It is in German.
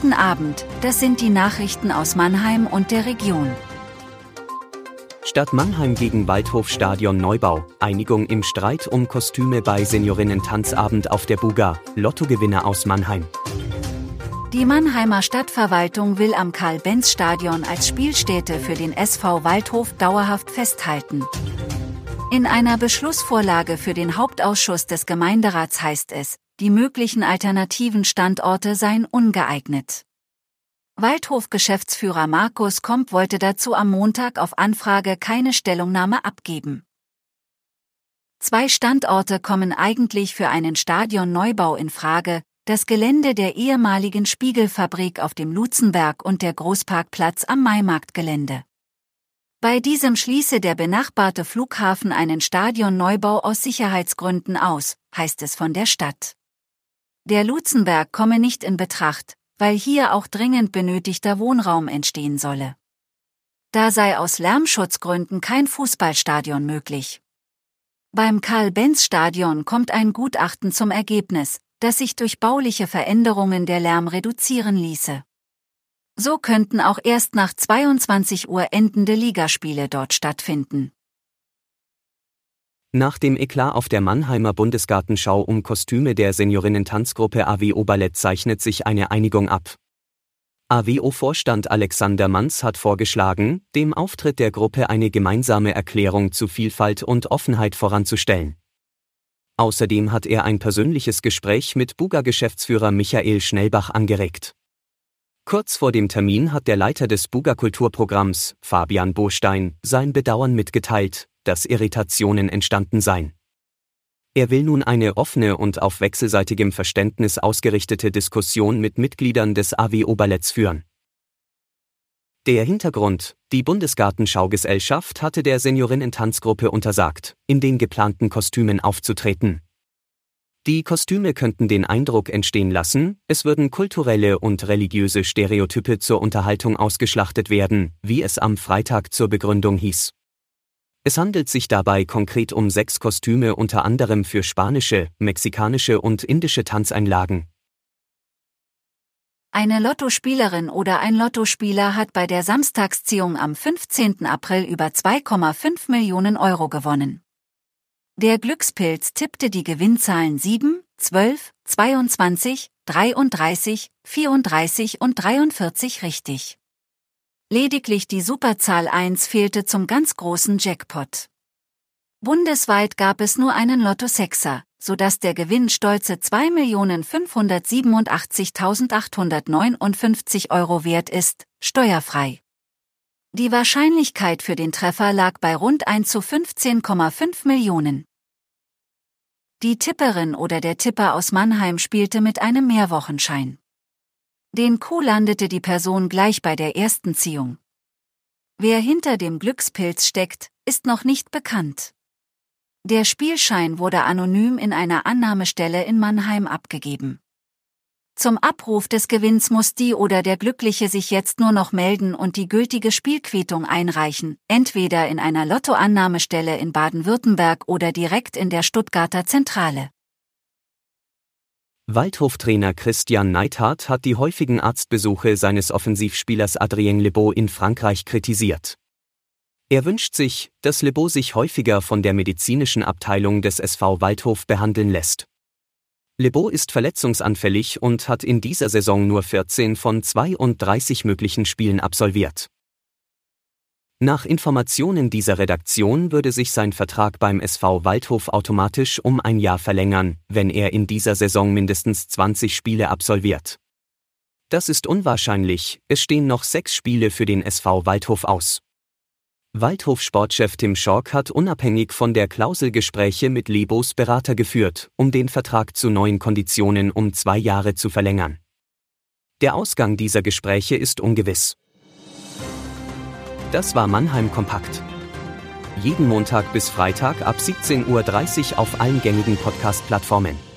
Guten Abend, das sind die Nachrichten aus Mannheim und der Region. Stadt Mannheim gegen Waldhofstadion Neubau. Einigung im Streit um Kostüme bei Seniorinnen-Tanzabend auf der Buga. Lottogewinner aus Mannheim. Die Mannheimer Stadtverwaltung will am Karl-Benz-Stadion als Spielstätte für den SV Waldhof dauerhaft festhalten. In einer Beschlussvorlage für den Hauptausschuss des Gemeinderats heißt es, die möglichen alternativen Standorte seien ungeeignet. Waldhof-Geschäftsführer Markus Komp wollte dazu am Montag auf Anfrage keine Stellungnahme abgeben. Zwei Standorte kommen eigentlich für einen Stadionneubau in Frage, das Gelände der ehemaligen Spiegelfabrik auf dem Lutzenberg und der Großparkplatz am Maimarktgelände. Bei diesem schließe der benachbarte Flughafen einen Stadionneubau aus Sicherheitsgründen aus, heißt es von der Stadt. Der Lutzenberg komme nicht in Betracht, weil hier auch dringend benötigter Wohnraum entstehen solle. Da sei aus Lärmschutzgründen kein Fußballstadion möglich. Beim Karl-Benz-Stadion kommt ein Gutachten zum Ergebnis, dass sich durch bauliche Veränderungen der Lärm reduzieren ließe. So könnten auch erst nach 22 Uhr endende Ligaspiele dort stattfinden. Nach dem Eklat auf der Mannheimer Bundesgartenschau um Kostüme der Seniorinnen-Tanzgruppe AWO Ballett zeichnet sich eine Einigung ab. AWO-Vorstand Alexander Manz hat vorgeschlagen, dem Auftritt der Gruppe eine gemeinsame Erklärung zu Vielfalt und Offenheit voranzustellen. Außerdem hat er ein persönliches Gespräch mit Buga-Geschäftsführer Michael Schnellbach angeregt. Kurz vor dem Termin hat der Leiter des Buga-Kulturprogramms, Fabian Bostein, sein Bedauern mitgeteilt, dass Irritationen entstanden seien. Er will nun eine offene und auf wechselseitigem Verständnis ausgerichtete Diskussion mit Mitgliedern des AWO Balletts führen. Der Hintergrund, die Bundesgartenschaugesellschaft hatte der Seniorinnen-Tanzgruppe untersagt, in den geplanten Kostümen aufzutreten. Die Kostüme könnten den Eindruck entstehen lassen, es würden kulturelle und religiöse Stereotype zur Unterhaltung ausgeschlachtet werden, wie es am Freitag zur Begründung hieß. Es handelt sich dabei konkret um sechs Kostüme unter anderem für spanische, mexikanische und indische Tanzeinlagen. Eine Lottospielerin oder ein Lottospieler hat bei der Samstagsziehung am 15. April über 2,5 Millionen Euro gewonnen. Der Glückspilz tippte die Gewinnzahlen 7, 12, 22, 33, 34 und 43 richtig. Lediglich die Superzahl 1 fehlte zum ganz großen Jackpot. Bundesweit gab es nur einen Lotto Sechser, sodass der Gewinn stolze 2.587.859 Euro wert ist, steuerfrei. Die Wahrscheinlichkeit für den Treffer lag bei rund 1 zu 15,5 Millionen. Die Tipperin oder der Tipper aus Mannheim spielte mit einem Mehrwochenschein. Den Kuh landete die Person gleich bei der ersten Ziehung. Wer hinter dem Glückspilz steckt, ist noch nicht bekannt. Der Spielschein wurde anonym in einer Annahmestelle in Mannheim abgegeben. Zum Abruf des Gewinns muss die oder der Glückliche sich jetzt nur noch melden und die gültige Spielquittung einreichen, entweder in einer Lottoannahmestelle in Baden-Württemberg oder direkt in der Stuttgarter Zentrale. Waldhof-Trainer Christian Neithardt hat die häufigen Arztbesuche seines Offensivspielers Adrien Lebeau in Frankreich kritisiert. Er wünscht sich, dass Lebeau sich häufiger von der medizinischen Abteilung des SV Waldhof behandeln lässt. Lebeau ist verletzungsanfällig und hat in dieser Saison nur 14 von 32 möglichen Spielen absolviert. Nach Informationen dieser Redaktion würde sich sein Vertrag beim SV Waldhof automatisch um ein Jahr verlängern, wenn er in dieser Saison mindestens 20 Spiele absolviert. Das ist unwahrscheinlich, es stehen noch sechs Spiele für den SV Waldhof aus. Waldhof-Sportchef Tim Schork hat unabhängig von der Klausel Gespräche mit Lebos Berater geführt, um den Vertrag zu neuen Konditionen um zwei Jahre zu verlängern. Der Ausgang dieser Gespräche ist ungewiss. Das war Mannheim Kompakt. Jeden Montag bis Freitag ab 17.30 Uhr auf allen gängigen Podcast-Plattformen.